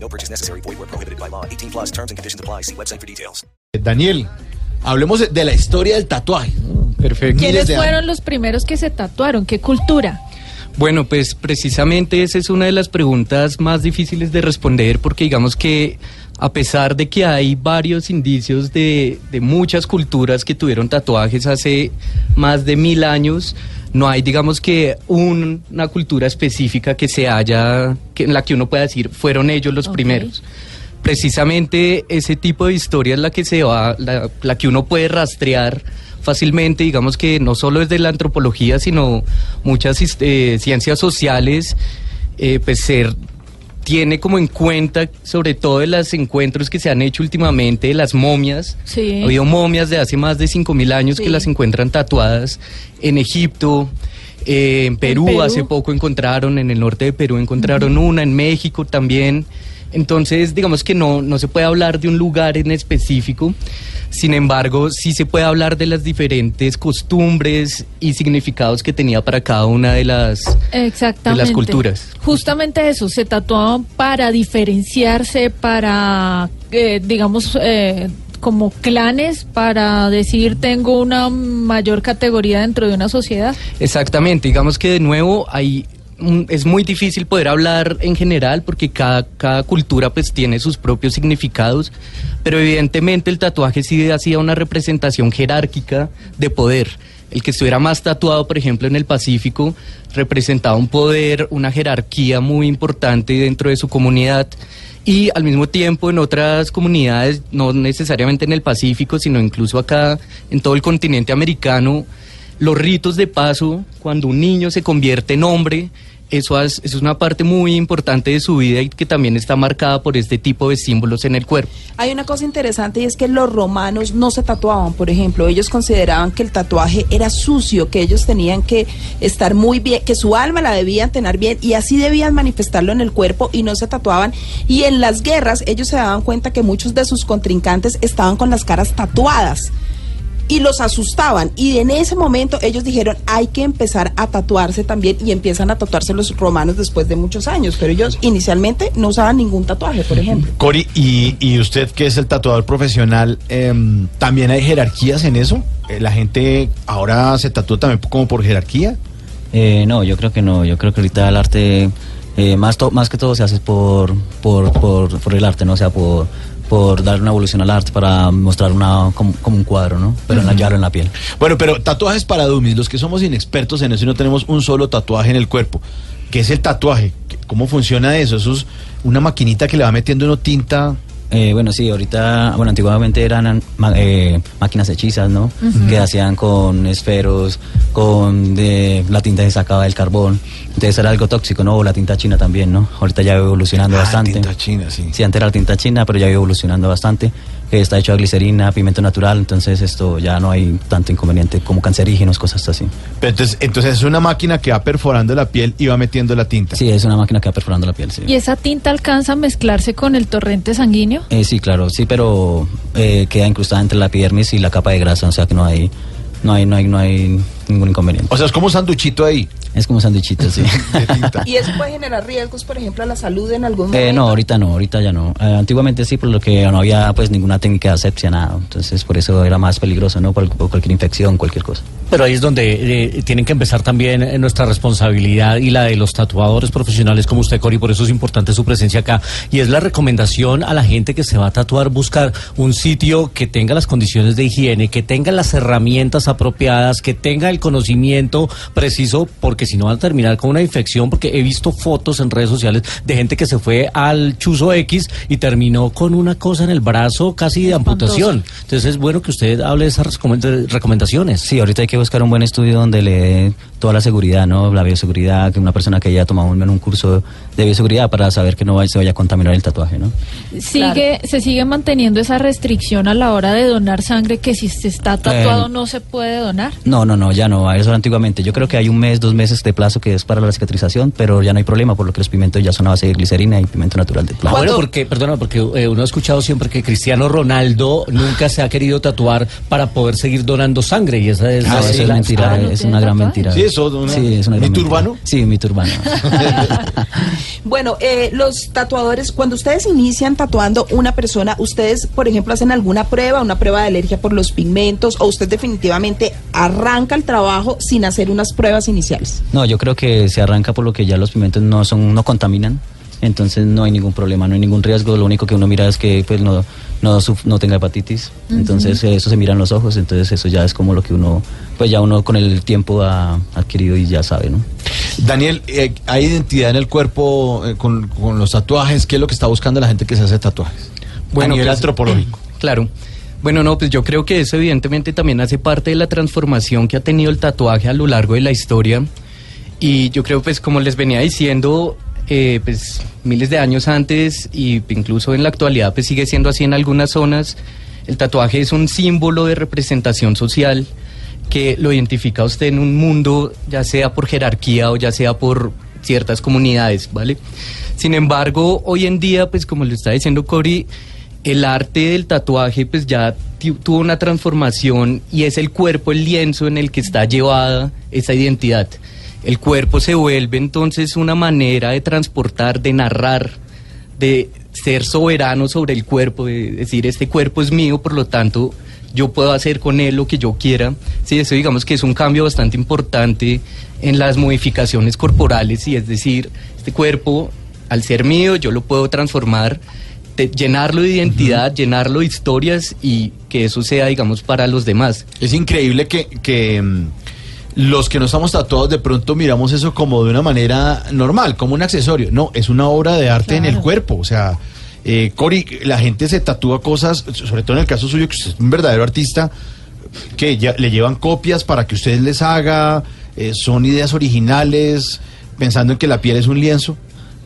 No purchase necessary. Void where prohibited by law. 18 plus terms and conditions apply. See website for details. Daniel, hablemos de- la historia del tatuaje. Perfecto. ¿Quiénes fueron los primeros que se tatuaron? ¿Qué cultura? Bueno, pues precisamente esa es una de las preguntas más difíciles de responder porque digamos que a pesar de que hay varios indicios de, de muchas culturas que tuvieron tatuajes hace más de mil años, no hay digamos que un- una cultura específica que se haya, que, en la que uno pueda decir fueron ellos los primeros. Precisamente ese tipo de historia es la que se va, la, la que uno puede rastrear fácilmente, digamos que no solo desde la antropología, sino muchas eh, ciencias sociales, eh, pues ser tiene como en cuenta, sobre todo de los encuentros que se han hecho últimamente, de las momias. Sí. Ha habido momias de hace más de 5.000 años Sí. que las encuentran tatuadas en Egipto. eh, en, Perú, Perú. hace poco encontraron, en el norte de Perú encontraron una, en México también. Entonces, digamos que no, no se puede hablar de un lugar en específico, sin embargo, sí se puede hablar de las diferentes costumbres y significados que tenía para cada una de las, Exactamente. de las culturas. Justamente eso, se tatuaban para diferenciarse, para, eh, digamos, eh, como clanes, para decir tengo una mayor categoría dentro de una sociedad. Exactamente, digamos que de nuevo hay es muy difícil poder hablar en general porque cada, cada cultura pues tiene sus propios significados, pero evidentemente el tatuaje sí hacía una representación jerárquica de poder. El que estuviera más tatuado, por ejemplo, en el Pacífico, representaba un poder, una jerarquía muy importante dentro de su comunidad. Y al mismo tiempo en otras comunidades, no necesariamente en el Pacífico, sino incluso acá en todo el continente americano, los ritos de paso, cuando un niño se convierte en hombre, eso es, una parte muy importante de su vida y que también está marcada por este tipo de símbolos en el cuerpo. Hay una cosa interesante y es que los romanos no se tatuaban, por ejemplo, ellos consideraban que el tatuaje era sucio, que ellos tenían que estar muy bien, que su alma la debían tener bien y así debían manifestarlo en el cuerpo y no se tatuaban. Y en las guerras ellos se daban cuenta que muchos de sus contrincantes estaban con las caras tatuadas y los asustaban. Y en ese momento ellos dijeron, hay que empezar a tatuarse también y empiezan a tatuarse los romanos después de muchos años. Pero ellos inicialmente no usaban ningún tatuaje, por ejemplo. Cori, y, y usted que es el tatuador profesional, em, ¿también hay jerarquías en eso? Eh, ¿La gente ahora se tatúa también como por jerarquía? Eh, no, yo creo que no. Yo creo que ahorita el arte, eh, más, to- más que todo se hace por, por, por, por el arte, ¿no? O sea, por, por dar una evolución al arte para mostrar una, como, como un cuadro, ¿no? Pero en la llave en la piel. Bueno, pero tatuajes para dummies, los que somos inexpertos en eso y no tenemos un solo tatuaje en el cuerpo. ¿Qué es el tatuaje? ¿Qué- ¿Cómo funciona eso? Eso es una maquinita que le va metiendo uno tinta. Eh, bueno, sí, ahorita, bueno, antiguamente eran ma- eh, máquinas hechizas, ¿no? Que hacían con esferos, con de, la tinta se sacaba del carbón. Entonces era algo tóxico, ¿no? O la tinta china también, ¿no? Ahorita ya va evolucionando Ah, bastante. tinta china, sí. Sí, antes era la tinta china, pero ya va evolucionando bastante. Que está hecho de glicerina, pimiento natural, entonces esto ya no hay tanto inconveniente como cancerígenos, cosas así. Pero entonces, entonces es una máquina que va perforando la piel y va metiendo la tinta. Sí, es una máquina que va perforando la piel, sí. ¿Y esa tinta alcanza a mezclarse con el torrente sanguíneo? Eh, sí, claro, sí, pero eh, queda incrustada entre la epidermis y la capa de grasa, o sea que no hay, no hay, no hay, no hay ningún inconveniente. O sea, es como un sanduchito ahí Es como un sándwichito, sí. Y eso puede generar riesgos, por ejemplo, a la salud en algún momento. Eh, no, ahorita no, ahorita ya no. Eh, antiguamente sí, por lo que no había pues ninguna técnica de asepsia, nada. Entonces por eso era más peligroso, ¿no? Por, por cualquier infección, cualquier cosa. Pero ahí es donde eh, tienen que empezar también eh, nuestra responsabilidad y la de los tatuadores profesionales como usted, Cori, por eso es importante su presencia acá. Y es la recomendación a la gente que se va a tatuar, buscar un sitio que tenga las condiciones de higiene, que tenga las herramientas apropiadas, que tenga el conocimiento preciso, porque porque si no van a terminar con una infección, porque he visto fotos en redes sociales de gente que se fue al chuzo X y terminó con una cosa en el brazo casi de amputación. Entonces es bueno que usted hable de esas recomend- recomendaciones. Sí, ahorita hay que buscar un buen estudio donde le dé toda la seguridad, ¿no? La bioseguridad, que una persona que haya tomado un, un curso de bioseguridad para saber que no vaya- se vaya a contaminar el tatuaje, ¿no? Sigue, se sigue manteniendo esa restricción a la hora de donar sangre que si se está tatuado Eh, no se puede donar. No, no, no, ya no, eso era antiguamente. Yo creo que hay un mes, dos meses de plazo que es para la cicatrización, pero ya no hay problema, por lo que los pigmentos ya son a base de glicerina y pigmento natural de Ah, plata. bueno, porque, perdona, porque eh, uno ha escuchado siempre que Cristiano Ronaldo nunca se ha querido tatuar para poder seguir donando sangre y esa es, Ah, eso es la- mentira, Ah, ¿no es una gran tatuaje? mentira. Sí, eso, una- Sí, es una gran ¿Mito mentira. urbano? Sí, mito urbano. Bueno, eh, los tatuadores, cuando ustedes inician tatuando una persona, ustedes, por ejemplo, hacen alguna prueba, una prueba de alergia por los pigmentos, o usted definitivamente arranca el trabajo sin hacer unas pruebas iniciales. No, yo creo que se arranca por lo que ya los pigmentos no son, no contaminan, entonces no hay ningún problema, no hay ningún riesgo. Lo único que uno mira es que pues no, no, no tenga hepatitis, entonces eh, eso se mira en los ojos, entonces eso ya es como lo que uno, pues ya uno con el tiempo ha adquirido y ya sabe, ¿no? Daniel, eh, ¿hay identidad en el cuerpo eh, con, con los tatuajes? ¿Qué es lo que está buscando la gente que se hace tatuajes? a nivel pues, antropológico. Claro. Bueno, no, pues yo creo que eso evidentemente también hace parte de la transformación que ha tenido el tatuaje a lo largo de la historia. Y yo creo, pues como les venía diciendo, eh, pues miles de años antes y incluso en la actualidad, pues sigue siendo así en algunas zonas. El tatuaje es un símbolo de representación social que lo identifica a usted en un mundo, ya sea por jerarquía o ya sea por ciertas comunidades, ¿vale? Sin embargo, hoy en día, pues como le está diciendo Cory, el arte del tatuaje pues ya tuvo una transformación y es el cuerpo, el lienzo en el que está llevada esa identidad. El cuerpo se vuelve entonces una manera de transportar, de narrar, de ser soberano sobre el cuerpo, de decir, este cuerpo es mío, por lo tanto, yo puedo hacer con él lo que yo quiera. Sí, eso digamos que es un cambio bastante importante en las modificaciones corporales y es decir, este cuerpo, al ser mío, yo lo puedo transformar, llenarlo de identidad, llenarlo de historias y que eso sea, digamos, para los demás. Es increíble que, que, mm, los que no estamos tatuados de pronto miramos eso como de una manera normal, como un accesorio. No, es una obra de arte en el cuerpo. O sea, eh, Cory, la gente se tatúa cosas, sobre todo en el caso suyo, que usted es un verdadero artista, que ya, le llevan copias para que usted les haga, eh, son ideas originales, pensando en que la piel es un lienzo.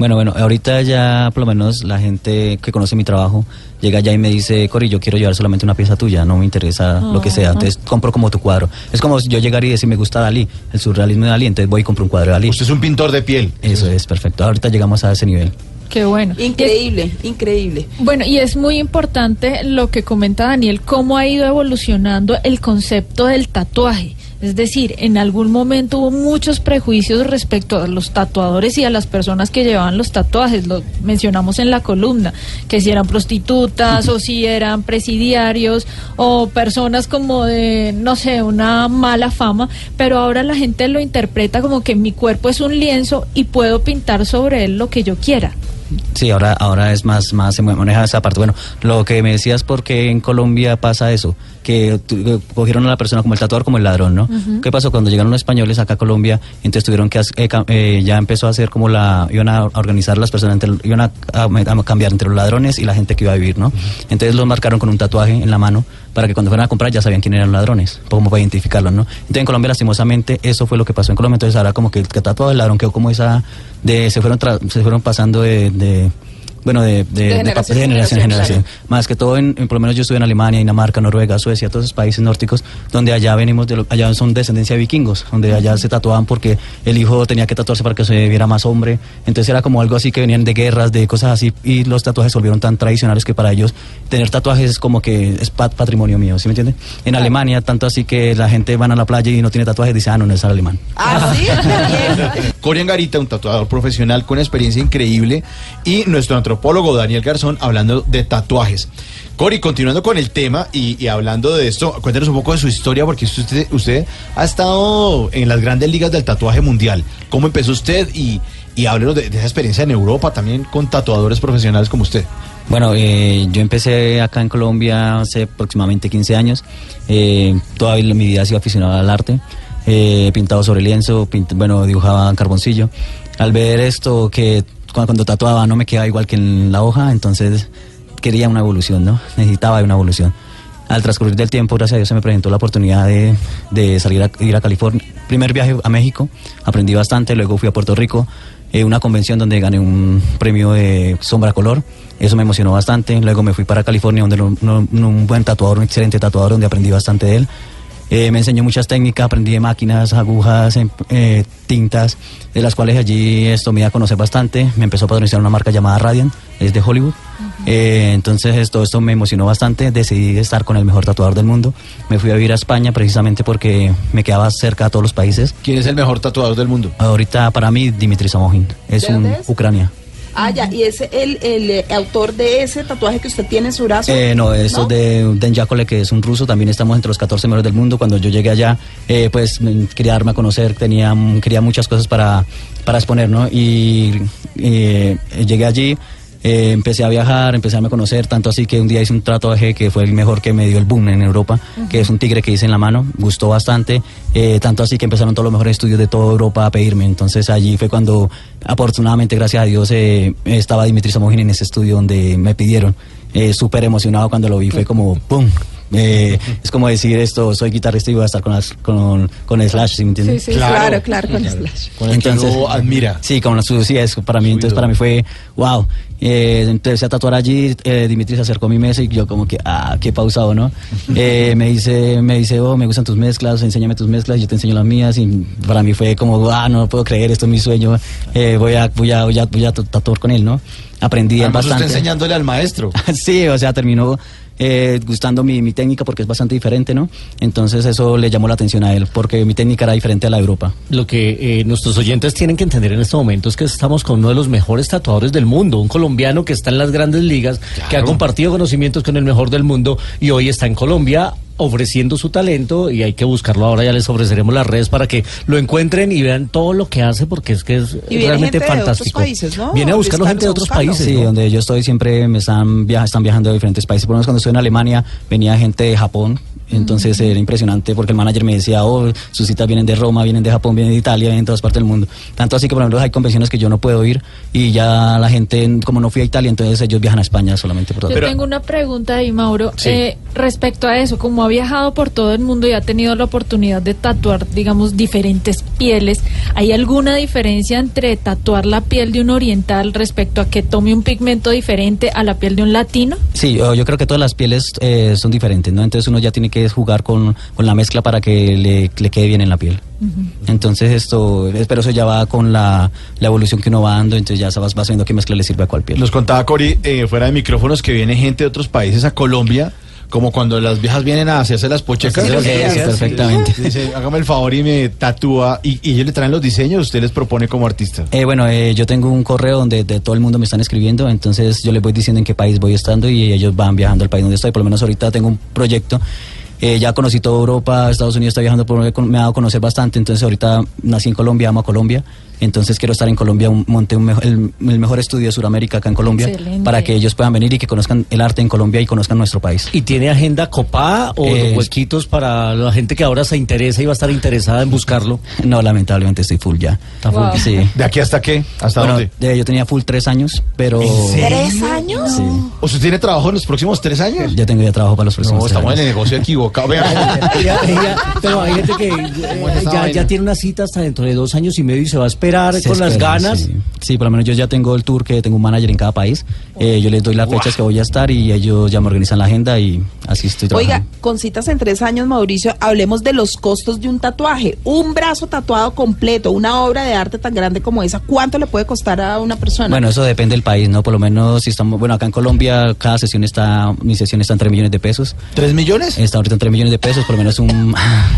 Bueno, bueno, ahorita ya por lo menos la gente que conoce mi trabajo llega ya y me dice, Cory, yo quiero llevar solamente una pieza tuya, no me interesa lo que sea, entonces compro como tu cuadro. Es como si yo llegar y decir, me gusta Dalí, el surrealismo de Dalí, entonces voy y compro un cuadro de Dalí. Usted es un pintor de piel. Eso es perfecto, ahorita llegamos a ese nivel. Qué bueno. Increíble, increíble. Bueno, y es muy importante lo que comenta Daniel, cómo ha ido evolucionando el concepto del tatuaje. Es decir, en algún momento hubo muchos prejuicios respecto a los tatuadores y a las personas que llevaban los tatuajes. Lo mencionamos en la columna, que si eran prostitutas o si eran presidiarios o personas como de, no sé, una mala fama. Pero ahora la gente lo interpreta como que mi cuerpo es un lienzo y puedo pintar sobre él lo que yo quiera. Sí, ahora, ahora es más, más se maneja esa parte. Bueno, lo que me decías, ¿por qué en Colombia pasa eso? Que cogieron a la persona como el tatuador, como el ladrón, ¿no? ¿Qué pasó? Cuando llegaron los españoles acá a Colombia, entonces tuvieron que, eh, eh, ya empezó a hacer como la, iban a organizar las personas, entre, iban a, a- a cambiar entre los ladrones y la gente que iba a vivir, ¿no? Entonces los marcaron con un tatuaje en la mano para que cuando fueran a comprar ya sabían quién eran los ladrones, como para identificarlos, ¿no? Entonces en Colombia lastimosamente eso fue lo que pasó en Colombia, entonces ahora como que el que tatuado el ladrón quedó como esa, de, se fueron, tra- se fueron pasando de, de bueno, de, de, de generación papel de en generación en generación, generación. Más que todo, en, en- por lo menos yo estuve en Alemania, Dinamarca, Noruega, Suecia, todos esos países nórdicos, donde allá venimos, de lo- allá son descendencia de vikingos, donde allá se tatuaban porque el hijo tenía que tatuarse para que se viera más hombre. Entonces era como algo así que venían de guerras, de cosas así, y los tatuajes se volvieron tan tradicionales que para ellos tener tatuajes es como que es pat- patrimonio mío, ¿sí me entiende? En Alemania, tanto así que la gente van a la playa y no tiene tatuajes, dice, ah, no, no es alemán. Ah, sí, bien. Cory Angarita, un tatuador profesional con experiencia increíble, y nuestro antropólogo Daniel Garzón hablando de tatuajes. Cory, continuando con el tema y, hablando de esto, cuéntenos un poco de su historia, porque usted, usted ha estado en las grandes ligas del tatuaje mundial. ¿Cómo empezó usted? Y, y háblenos de, de esa experiencia en Europa también con tatuadores profesionales como usted. Bueno, eh, yo empecé acá en Colombia hace aproximadamente 15 años. Eh, toda mi vida he sido aficionado al arte. eh, pintado sobre lienzo, pint- bueno, dibujaba en carboncillo. Al ver esto, que cuando tatuaba no me quedaba igual que en la hoja, entonces quería una evolución, ¿no? Necesitaba una evolución. Al transcurrir del tiempo, gracias a Dios, se me presentó la oportunidad de, de salir a ir a California. Primer viaje a México, aprendí bastante, luego fui a Puerto Rico, eh, una convención donde gané un premio de sombra color. Eso me emocionó bastante. Luego me fui para California, donde un buen tatuador, un excelente tatuador, donde aprendí bastante de él. Eh, me enseñó muchas técnicas, aprendí de máquinas, agujas, em- eh, tintas, de las cuales allí esto me iba a conocer bastante. Me empezó a patrocinar una marca llamada Radiant, es de Hollywood. Eh, entonces esto, esto me emocionó bastante, decidí estar con el mejor tatuador del mundo. Me fui a vivir a España precisamente porque me quedaba cerca a todos los países. ¿Quién es el mejor tatuador del mundo? Ahorita para mí Dimitri Samogin, es ¿De un es? Ucrania. Ah, ya, y es el, el eh, autor de ese tatuaje que usted tiene en su brazo. Eh, no, esto es de Den Yakole, que es un ruso, también estamos entre los 14 mejores del mundo. Cuando yo llegué allá, eh, pues mm, quería darme a conocer, tenía, mm, quería muchas cosas para, para exponer, ¿no? Y eh, llegué allí, eh, empecé a viajar, empecé a a conocer, tanto así que un día hice un tatuaje que fue el mejor que me dio el boom en Europa, que es un tigre que hice en la mano, gustó bastante, eh, tanto así que empezaron todos los mejores estudios de toda Europa a pedirme. Entonces allí fue cuando, afortunadamente, gracias a Dios, eh, estaba Dimitri Samogin en ese estudio donde me pidieron. Eh, Súper emocionado cuando lo vi, fue como ¡pum! Eh, es como decir esto, soy guitarrista y voy a estar con, las- con, con Slash, ¿sí me sí, entiendes? sí, claro, claro, con Slash. Con el que lo admira. Sí, con la su, sí, es para mí, entonces para mí fue, wow. Eh, empecé a tatuar allí, eh, Dimitri se acercó a mi mesa y yo como que, ah, qué pausado, ¿no? Eh, me dice, me dice, oh, me gustan tus mezclas, enséñame tus mezclas, yo te enseño las mías y para mí fue como, ah, no lo puedo creer, esto es mi sueño, eh, voy a, voy a, voy a, voy a tatuar con él, ¿no? Aprendí él Además, usted bastante. enseñándole al maestro. sí, o sea, terminó eh, gustando mi, mi técnica porque es bastante diferente, ¿no? Entonces eso le llamó la atención a él, porque mi técnica era diferente a la de Europa. Lo que eh, nuestros oyentes tienen que entender en este momento es que estamos con uno de los mejores tatuadores del mundo, un colombiano que está en las grandes ligas, que ha compartido conocimientos con el mejor del mundo y hoy está en Colombia ofreciendo su talento y hay que buscarlo ahora, ya les ofreceremos las redes para que lo encuentren y vean todo lo que hace porque es que es Y viene realmente gente de otros fantástico. países, ¿no? Viene a buscarlo gente de otros países. Sí, ¿no? donde yo estoy siempre me están, viaja, están viajando de diferentes países. Por lo menos cuando estuve en Alemania venía gente de Japón. Entonces era impresionante porque el manager me decía, oh, sus citas vienen de Roma, vienen de Japón, vienen de Italia, vienen de todas partes del mundo. Tanto así que, por ejemplo, hay convenciones que yo no puedo ir y ya la gente, como no fui a Italia, entonces ellos viajan a España solamente por todo. Yo tengo una pregunta ahí, Mauro, Sí. eh, respecto a eso. Como ha viajado por todo el mundo y ha tenido la oportunidad de tatuar, digamos, diferentes pieles, ¿hay alguna diferencia entre tatuar la piel de un oriental respecto a que tome un pigmento diferente a la piel de un latino? Sí, yo, yo creo que todas las pieles eh, son diferentes, ¿no? Entonces uno ya tiene que jugar con, con la mezcla para que le, le quede bien en la piel. Entonces esto, pero eso ya va con la, la evolución que uno va dando, entonces ya vas, vas viendo qué mezcla le sirve a cuál piel. Nos contaba Cori, eh, fuera de micrófonos, que viene gente de otros países a Colombia, como cuando las viejas vienen a hacerse las pochecas. Eso, eso, perfectamente. Dice, hágame el favor y me tatúa. Y, y ellos le traen los diseños, usted les propone como artista. Eh, bueno, eh, yo tengo un correo donde de todo el mundo me están escribiendo, entonces yo les voy diciendo en qué país voy estando y ellos van viajando al país donde estoy. Por lo menos ahorita tengo un proyecto. Eh, ya conocí toda Europa, Estados Unidos está viajando, por, me ha dado a conocer bastante, entonces ahorita nací en Colombia, amo a Colombia, entonces quiero estar en Colombia, un- monté un mejo- el, el mejor estudio de Sudamérica acá en Colombia, Excelente. para que ellos puedan venir y que conozcan el arte en Colombia y conozcan nuestro país. ¿Y tiene agenda copada o Eh, huequitos para la gente que ahora se interesa y va a estar interesada en buscarlo? No, lamentablemente estoy full ya. Está full. Wow. Sí. ¿De aquí hasta qué? ¿Hasta Bueno, dónde? de- yo tenía full tres años, pero... ¿Tres años? Sí. ¿Usted tiene trabajo en los próximos tres años? Ya tengo ya trabajo para los próximos No, tres estamos en el negocio equivocado. Vea, pero hay gente que eh, ya, ya tiene una cita hasta dentro de dos años y medio y se va a esperar Se con las espera, ganas. Sí. Sí, por lo menos yo ya tengo el tour que tengo un manager en cada país. Eh, yo les doy las fechas que voy a estar y ellos ya me organizan la agenda y así estoy trabajando. Oiga, con citas en tres años, Mauricio, hablemos de los costos de un tatuaje. Un brazo tatuado completo, una obra de arte tan grande como esa, ¿cuánto le puede costar a una persona? Bueno, eso depende del país, ¿no? Por lo menos si estamos, bueno, acá en Colombia cada sesión está, mi sesión está en 3 millones de pesos. ¿Tres millones? Está ahorita en 3 millones de pesos, por lo menos un,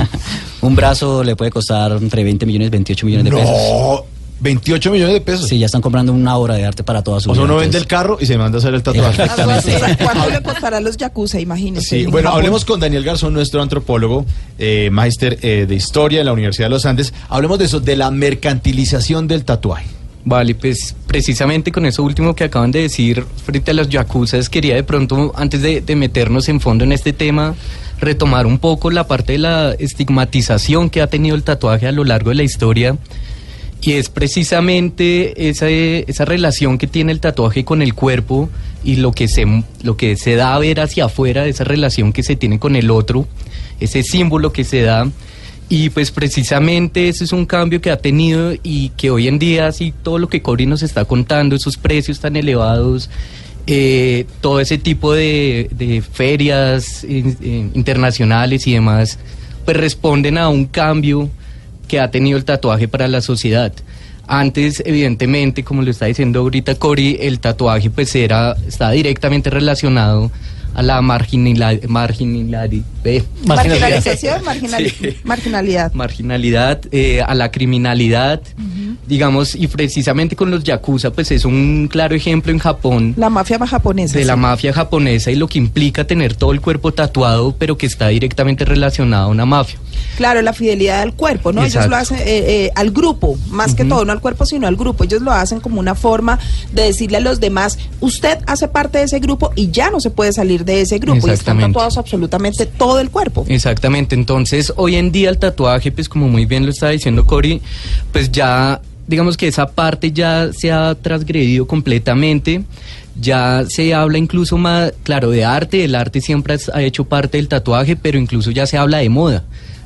un brazo le puede costar entre 20 millones, 28 millones de pesos. No, 28 millones de pesos. Sí, ya están comprando una obra de arte para toda su O sea, vida, uno vende el carro y se manda a hacer el tatuaje. Sea, ¿Cuánto le costará los yakuza? Imagínese. Sí, En bueno, hablemos con Daniel Garzón, nuestro antropólogo, eh, máster eh, de historia en la Universidad de los Andes. Hablemos de eso, de la mercantilización del tatuaje. Vale, pues precisamente con eso último que acaban de decir frente a los yakuzas, quería de pronto, antes de, de meternos en fondo en este tema, retomar un poco la parte de la estigmatización que ha tenido el tatuaje a lo largo de la historia. Y es precisamente esa, esa relación que tiene el tatuaje con el cuerpo y lo que, se, lo que se da a ver hacia afuera, esa relación que se tiene con el otro, ese símbolo que se da. Y pues precisamente ese es un cambio que ha tenido y que hoy en día, así todo lo que Cori nos está contando, esos precios tan elevados, eh, todo ese tipo de, ferias eh, eh, internacionales y demás, pues responden a un cambio que ha tenido el tatuaje para la sociedad. Antes, evidentemente, como lo está diciendo ahorita Cori, el tatuaje pues era, estaba directamente relacionado a la marginalidad, marginalidad, eh, Marginalización, Sí. marginalidad. marginalidad, eh, a la criminalidad, digamos, y precisamente con los yakuza, pues es un claro ejemplo en Japón La mafia japonesa. de la mafia japonesa y lo que implica tener todo el cuerpo tatuado, pero que está directamente relacionado a una mafia. Claro, la fidelidad al cuerpo, ¿no? Ellos lo hacen eh, eh, al grupo, más que todo, no al cuerpo, sino al grupo. Ellos lo hacen como una forma de decirle a los demás, usted hace parte de ese grupo y ya no se puede salir de ese grupo. Y están tatuados absolutamente todo cuerpo. Exactamente, entonces hoy en día el tatuaje, pues como muy bien lo está diciendo Cory, pues ya digamos que esa parte ya se ha transgredido completamente, ya se habla incluso más, claro, de arte, el arte siempre ha hecho parte del tatuaje, pero incluso ya se habla de moda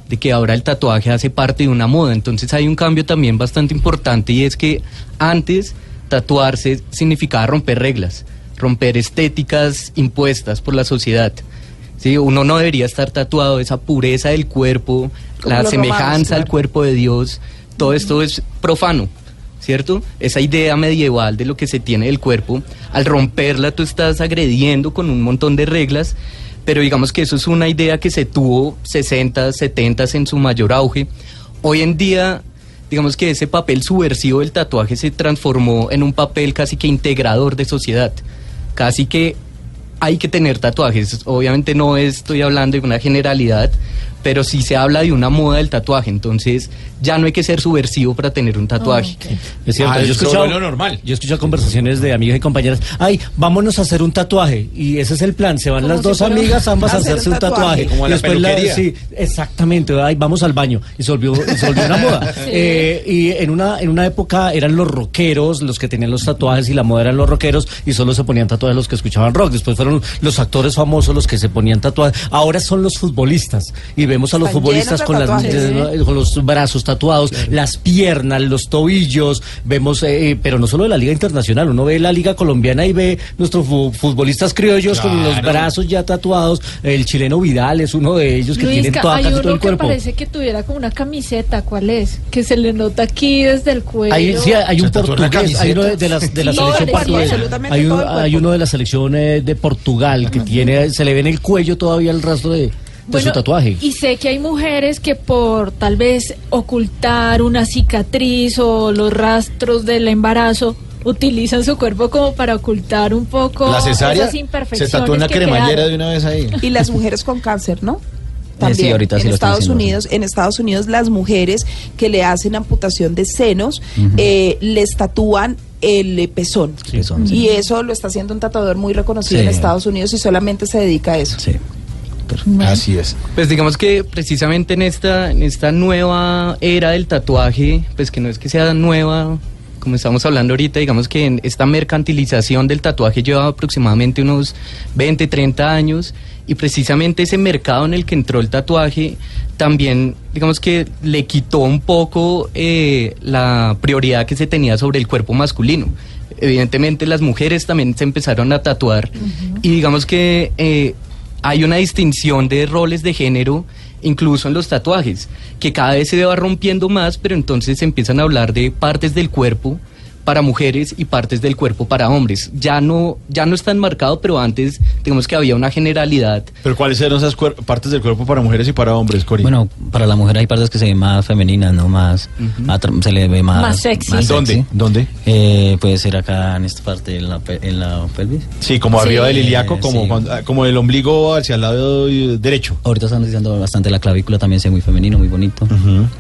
de que ahora el tatuaje hace parte de una moda. Entonces hay un cambio también bastante importante y es que antes tatuarse significaba romper reglas, romper estéticas impuestas por la sociedad. Sí, uno no debería estar tatuado, esa pureza del cuerpo, Como la semejanza romanos, al cuerpo de Dios, todo esto es profano, ¿cierto? Esa idea medieval de lo que se tiene del cuerpo, al romperla tú estás agrediendo con un montón de reglas, pero digamos que eso es una idea que se tuvo 60, 70 en su mayor auge. Hoy en día, digamos que ese papel subversivo del tatuaje se transformó en un papel casi que integrador de sociedad, casi que hay que tener tatuajes. Obviamente no estoy hablando de una generalidad, pero sí se habla de una moda del tatuaje. Entonces ya no hay que ser subversivo para tener un tatuaje. Es cierto, Ah, yo he escuchado, es lo normal. yo he escuchado conversaciones de amigas y compañeras, ay, vámonos a hacer un tatuaje, y ese es el plan, se van las si dos amigas ambas a hacer hacerse un un tatuaje. Como la Después peluquería. sí, exactamente, ay, vamos al baño, y se volvió, se volvió una moda. Eh, y en una, en una época eran los rockeros los que tenían los tatuajes y la moda eran los rockeros y solo se ponían tatuajes los que escuchaban rock, después fueron los actores famosos los que se ponían tatuajes, ahora son los futbolistas, y vemos a los Están futbolistas con las eh, con los brazos tatuados, las piernas, los tobillos, vemos, eh, pero no solo de la Liga Internacional, uno ve la Liga Colombiana y ve nuestros fu- futbolistas criollos con los brazos ya tatuados, el chileno Vidal es uno de ellos que tienen Luisca, toda, hay casi uno todo el que cuerpo. parece que tuviera como una camiseta, ¿cuál es? Que se le nota aquí desde el cuello. Hay, sí, hay ¿Se un portugués, hay uno de, de la, de la Sí, selección portuguesa. Hay, un- uno de la selección eh, de Portugal que tiene, se le ve en el cuello todavía el rastro de Bueno, su tatuaje. Y sé que hay mujeres que por tal vez ocultar una cicatriz o los rastros del embarazo utilizan su cuerpo como para ocultar un poco La cesárea esas se imperfecciones tatuó en la que cremallera quedaron. de una vez ahí. Y las mujeres con cáncer, ¿no? Eh, También sí, ahorita sí en Estados Unidos, en Estados Unidos las mujeres que le hacen amputación de senos eh, les tatúan el pezón. Sí, son, sí. Y eso lo está haciendo un tatuador muy reconocido Sí. en Estados Unidos y solamente se dedica a eso. Sí. Así es. Pues digamos que precisamente en esta, en esta nueva era del tatuaje, pues que no es que sea nueva, como estamos hablando ahorita, digamos que en esta mercantilización del tatuaje lleva aproximadamente unos 20, 30 años y precisamente ese mercado en el que entró el tatuaje también, digamos que le quitó un poco eh, la prioridad que se tenía sobre el cuerpo masculino. Evidentemente las mujeres también se empezaron a tatuar y digamos que eh, hay una distinción de roles de género incluso en los tatuajes, que cada vez se va rompiendo más, pero entonces se empiezan a hablar de partes del cuerpo para mujeres y partes del cuerpo para hombres. Ya no, ya no es tan marcado, pero antes digamos que había una generalidad. Pero ¿cuáles eran esas partes del cuerpo para mujeres y para hombres, Cori? Bueno, para la mujer hay partes que se ven más femeninas, ¿no? Más, atra- se le ve más... Más sexy. ¿Dónde? sexy. ¿Dónde? Eh, puede ser acá en esta parte, en la, en la pelvis. Sí, como Sí. arriba del ilíaco, como, Sí. cuando- ah, como el ombligo hacia el lado eh, derecho. Ahorita están diciendo bastante la clavícula, también se ve muy femenino, muy bonito.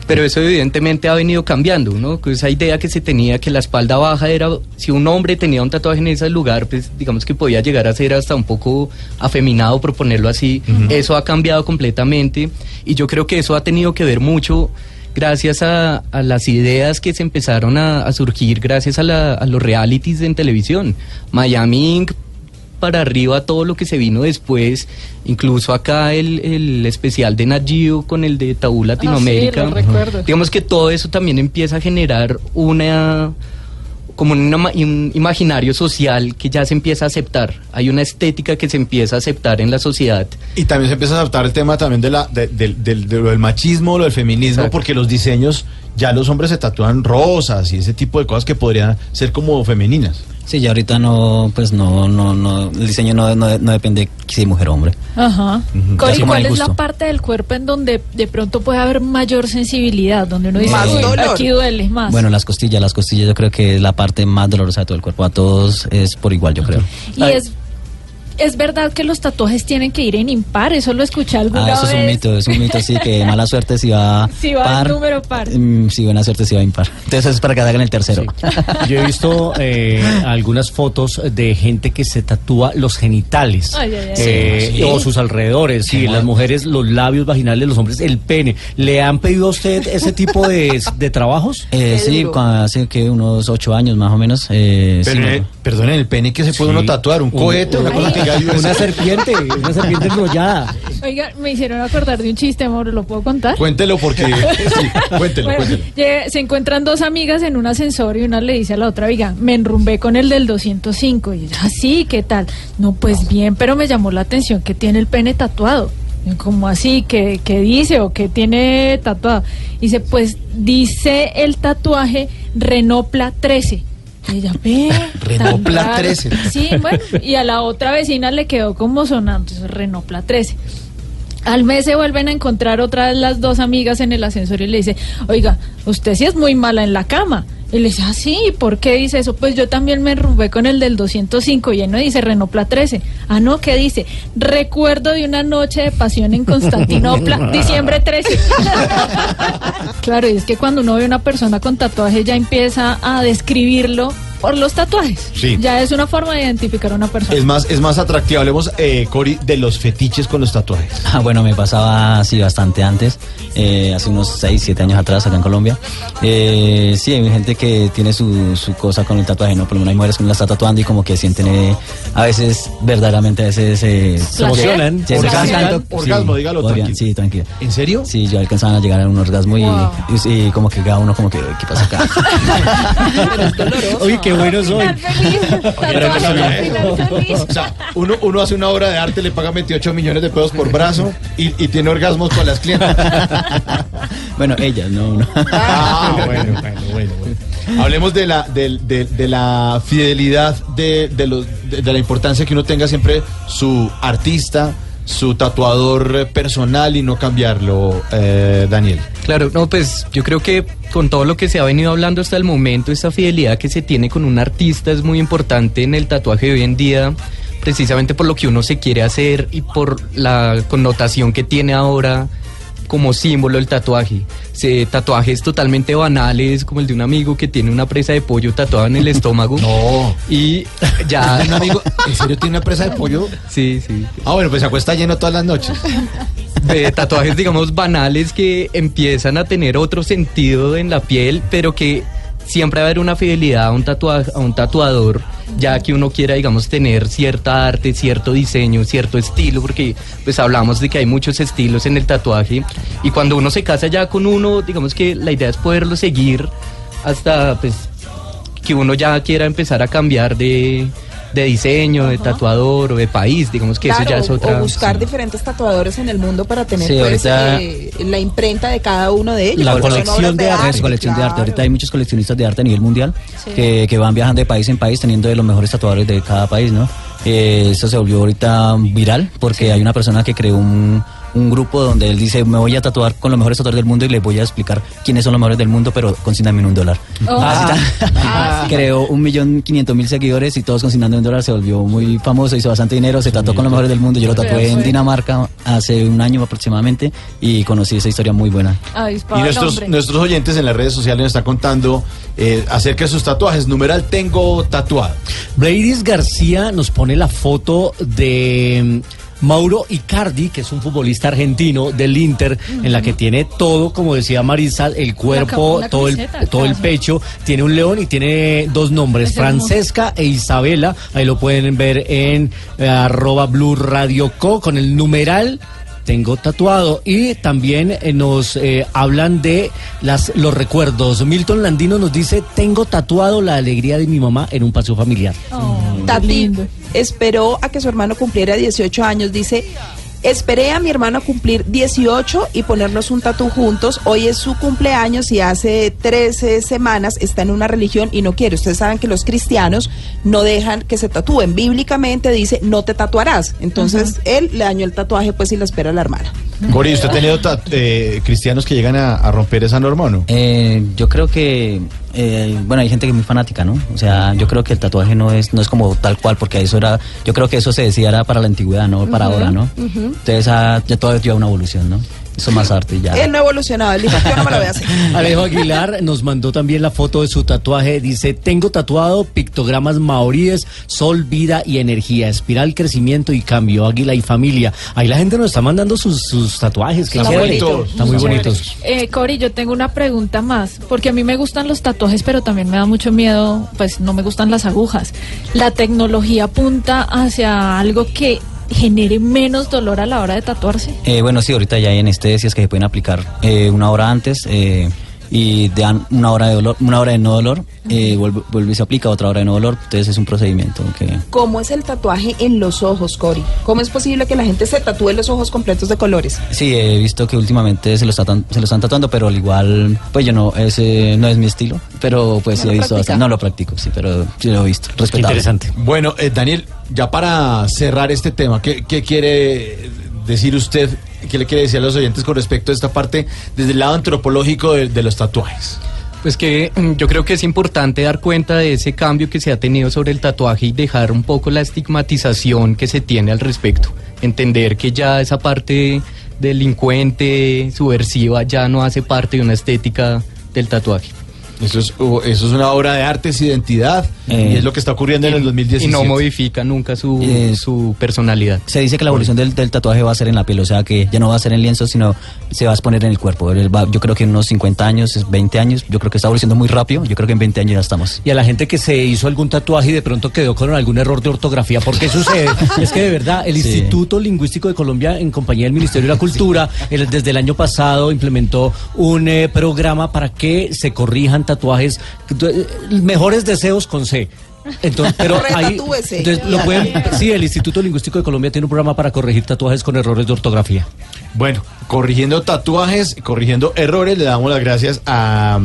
Pero eso evidentemente ha venido cambiando, ¿no? Con Esa idea que se tenía que la espalda baja era, si un hombre tenía un tatuaje en ese lugar, pues digamos que podía llegar a ser hasta un poco afeminado, por ponerlo así. Eso ha cambiado completamente y yo creo que eso ha tenido que ver mucho gracias a, a las ideas que se empezaron a, a surgir gracias a, la- a los realities en televisión. Miami Inc., para arriba todo lo que se vino después, incluso acá el, el especial de Nat Geo con el de Tabú Latinoamérica. lo recuerdo. Digamos que todo eso también empieza a generar una como un, un imaginario social que ya se empieza a aceptar. Hay una estética que se empieza a aceptar en la sociedad. Y también se empieza a adaptar el tema también de la, de, del- del- de lo del machismo, lo del feminismo, Exacto. porque los diseños, ya los hombres se tatúan rosas y ese tipo de cosas que podrían ser como femeninas. Sí, ya ahorita no, pues no, no, no, el diseño no, no, no depende si mujer o hombre. Ajá. Cori, ¿cuál es la parte del cuerpo en donde de pronto puede haber mayor sensibilidad? Donde uno dice, Más "Uy, dolor". aquí duele más. Bueno, las costillas, las costillas yo creo que es la parte más dolorosa de todo el cuerpo. A todos es por igual, yo creo. y es, es verdad que los tatuajes tienen que ir en impar. Eso lo escuché alguna Ah, eso es un mito, es un mito, sí, que mala suerte si va Si va par. número par. mm, si buena suerte si va impar. Entonces es para que hagan el tercero. Yo he visto eh, algunas fotos de gente que se tatúa los genitales Ay, ay, ay. eh, Sí. o sus alrededores. Sí, las mujeres los labios vaginales, los hombres el pene. ¿Le han pedido a usted ese tipo de, de trabajos? Eh, sí, cuando hace que unos ocho años más o menos. Eh, sí, Pero, eh, perdón, en el pene que se puede Sí. uno tatuar, un Un- cohete, una que Una serpiente, una serpiente enrollada. Oiga, me hicieron acordar de un chiste, amor. ¿Lo puedo contar? Cuéntelo porque sí, cuéntelo, Bueno, cuéntelo. se encuentran dos amigas en un ascensor y una le dice a la otra, oiga, me enrumbé con el del 205. Y ella, ah, sí, ¿qué tal? No, pues bien, pero me llamó la atención que tiene el pene tatuado. Y Como así? ¿Qué, qué dice o qué tiene tatuado? Y dice, pues dice el tatuaje Renopla 13. Ella, ve. Renopla raro". 13. Sí, bueno, y a la otra vecina le quedó como sonando, entonces Renopla 13. Al mes se vuelven a encontrar otra vez las dos amigas en el ascensor y le dice, oiga, usted sí es muy mala en la cama. Y le dice, ah, sí, ¿por qué dice eso? Pues yo también me enrumbé con el del 205 y él no dice Renopla 13. Ah, no, ¿qué dice? Recuerdo de una noche de pasión en Constantinopla, diciembre 13. claro, y es que cuando uno ve a una persona con tatuaje ya empieza a describirlo por los tatuajes. Sí. Ya es una forma de identificar a una persona. Es más, es más atractivo. Hablemos, eh, Cori, de los fetiches con los tatuajes. Ah, bueno, me pasaba así bastante antes, eh, hace unos 6, 7 años atrás acá en Colombia. Eh, sí, hay gente que tiene su, su cosa con el tatuaje, ¿no? Por lo menos hay mujeres que me la está tatuando y como que sienten eh, a veces, verdaderamente, a veces... eh, Se emocionan. se Orgasmo, orgasmo, tanto. orgasmo, dígalo podrían, tranquilo. Sí, tranquilo. ¿En serio? Sí, yo alcanzaban a llegar a un orgasmo y, Wow. y, y como que cada uno como que, ¿qué pasa acá? Pero es doloroso. Uy, qué bueno soy. Final feliz, tatuaje, no sabía final feliz. O sea, uno, uno hace una obra de arte, le paga 28 millones de pesos por brazo y, y tiene orgasmos con las clientes. bueno, ellas, no, no. Ah, bueno, bueno, bueno, bueno. Hablemos de la, de, de la fidelidad, de, de, los, de, de la importancia que uno tenga siempre su artista, su tatuador personal y no cambiarlo, eh, Daniel. Claro, no, pues yo creo que con todo lo que se ha venido hablando hasta el momento, esa fidelidad que se tiene con un artista es muy importante en el tatuaje de hoy en día, precisamente por lo que uno se quiere hacer y por la connotación que tiene ahora como símbolo el tatuaje. Se, tatuajes totalmente banales, como el de un amigo que tiene una presa de pollo tatuada en el estómago. No. Y ya... Un amigo, ¿en serio tiene una presa de pollo? Sí, sí. Ah, bueno, pues se acuesta lleno todas las noches. de tatuajes, digamos, banales que empiezan a tener otro sentido en la piel, pero que siempre va a haber una fidelidad a un, tatua- a un tatuador, ya que uno quiera, digamos, tener cierta arte, cierto diseño, cierto estilo, porque pues hablamos de que hay muchos estilos en el tatuaje, y cuando uno se casa ya con uno, digamos que la idea es poderlo seguir hasta, pues, que uno ya quiera empezar a cambiar de, de diseño, de tatuador o de país, digamos que Claro, eso ya es otra... o buscar diferentes tatuadores en el mundo para tener Sí, pues, ahorita- eh, la imprenta de cada uno de ellos. La colección de arte, colección de arte. Ahorita hay muchos coleccionistas de arte a nivel mundial Sí. que, que van viajando de país en país teniendo de los mejores tatuadores de cada país, ¿no? Eh, esto se volvió ahorita viral porque hay una persona que creó un, un grupo donde él dice, me voy a tatuar con los mejores tatuadores del mundo y les voy a explicar quiénes son los mejores del mundo, pero consigname un dólar. Oh. Así está. Creó un millón quinientos mil seguidores y todos consignando un dólar, se volvió muy famoso, hizo bastante dinero, se tatuó con los mejores del mundo. Yo lo tatué en. Dinamarca hace un año aproximadamente y conocí esa historia muy buena. Y nuestros, nuestros oyentes en las redes sociales nos están contando eh, acerca de sus tatuajes. Numeral tengo tatuado. Bladis García nos pone la foto de Mauro Icardi, que es un futbolista argentino del Inter, en la que tiene todo, como decía Marisa, el cuerpo, la todo el, todo el pecho, tiene un león y tiene dos nombres, Es. Francesca e Isabela. Ahí lo pueden ver en eh, arroba Blue Radio Co con el numeral tengo tatuado y también eh, nos eh, hablan de las los recuerdos. Milton Landino nos dice, tengo tatuado la alegría de mi mamá en un paseo familiar. Oh, Tati lindo. esperó a que su hermano cumpliera 18 años. Dice, esperé a mi hermano cumplir 18 y ponernos un tatú juntos. Hoy es su cumpleaños y hace 13 semanas está en una religión y no quiere. Ustedes saben que los cristianos no dejan que se tatúen. Bíblicamente dice, no te tatuarás. Entonces él le dañó el tatuaje pues y le espera a la hermana. Cori, ¿usted ha tenido eh, cristianos que llegan a, a romper esa norma o no? Eh, yo creo que, eh, bueno, hay gente que es muy fanática, ¿no? O sea, yo creo que el tatuaje no es, no es como tal cual, porque eso era, yo creo que eso se decía era para la antigüedad, no para ahora, ¿no? Entonces, ah, ya todo lleva una evolución, ¿no? Eso es más arte ya. Él no ha evolucionado. Él dijo, yo no me lo voy a hacer. Alejo Aguilar nos mandó también la foto de su tatuaje. Dice, tengo tatuado pictogramas maoríes, sol, vida y energía, espiral, crecimiento y cambio, águila y familia. Ahí la gente nos está mandando sus, sus tatuajes. Qué Está chévere. bonito. Están muy bonitos. Eh, Cori, yo tengo una pregunta más, porque a mí me gustan los tatuajes, pero también me da mucho miedo, pues no me gustan las agujas. La tecnología apunta hacia algo que genere menos dolor a la hora de tatuarse. Eh, bueno, sí, ahorita ya hay anestesias que se pueden aplicar eh, una hora antes eh, y dan una hora de dolor, una hora de no dolor, eh, vuelve, vuelve y se aplica otra hora de no dolor. Entonces es un procedimiento que ¿Cómo es el tatuaje en los ojos, Cori? ¿Cómo es posible que la gente se tatúe los ojos completos de colores? Sí, he visto que últimamente se lo, están, se lo están tatuando, pero al igual, pues yo no, ese no es mi estilo, pero pues ¿No he visto bastante. No lo practico, sí, pero sí lo he visto. Respetable. interesante. Bueno, eh, Daniel, ya para cerrar este tema, ¿qué, qué quiere decir usted? ¿Qué le quiere decir a los oyentes con respecto a esta parte desde el lado antropológico de, de los tatuajes? Pues que mm, yo creo que es importante dar cuenta de ese cambio que se ha tenido sobre el tatuaje y dejar un poco la estigmatización que se tiene al respecto. Entender que ya esa parte delincuente, subversiva, ya no hace parte de una estética del tatuaje. Eso es, uh, eso es una obra de arte, es identidad, Eh, y es lo que está ocurriendo en el 2017. Y no modifica nunca su, Eh, su personalidad. Se dice que la evolución del, del tatuaje va a ser en la piel, o sea que ya no va a ser en lienzo, sino se va a exponer en el cuerpo. Va- yo creo que en unos 50 años, es 20 años, yo creo que está evolucionando muy rápido, yo creo que en 20 años ya estamos. Y a la gente que se hizo algún tatuaje y de pronto quedó con algún error de ortografía, ¿por qué sucede? es que de verdad, el Sí. Instituto Lingüístico de Colombia, en compañía del Ministerio de la Cultura, el- desde el año pasado implementó un eh, programa para que se corrijan tatuajes, eh, mejores deseos con C. Entonces, pero ahí, entonces lo pueden, sí, el Instituto Lingüístico de Colombia tiene un programa para corregir tatuajes con errores de ortografía. Bueno, corrigiendo tatuajes, corrigiendo errores, le damos las gracias a,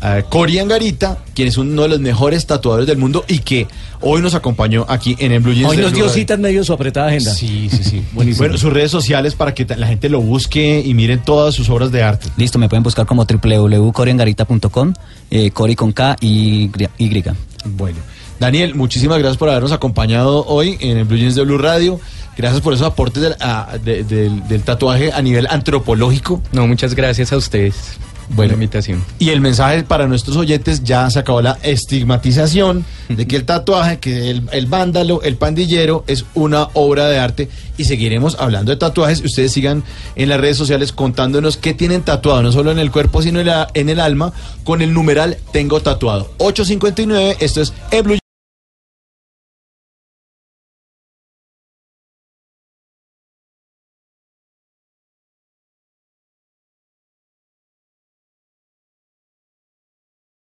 a Cori Angarita, quien es uno de los mejores tatuadores del mundo y que hoy nos acompañó aquí en el Blue Jeans Hoy nos dio cita en medio de su apretada agenda. Sí, sí, sí. Buenísimo. Bueno, sus redes sociales para que la gente lo busque y miren todas sus obras de arte. Listo, me pueden buscar como www.coriangarita.com, eh, Cori con K y Y. Bueno, Daniel, muchísimas gracias por habernos acompañado hoy en el Blue Jeans de Blue Radio. Gracias por esos aportes del, a- de- del- del tatuaje a nivel antropológico. No, muchas gracias a ustedes la invitación. Y el mensaje para nuestros oyentes, ya se acabó la estigmatización de que el tatuaje, que el, el vándalo, el pandillero es una obra de arte y seguiremos hablando de tatuajes. Ustedes sigan en las redes sociales contándonos qué tienen tatuado, no solo en el cuerpo, sino en, la- en el alma, con el numeral Tengo Tatuado. 859, esto es Blue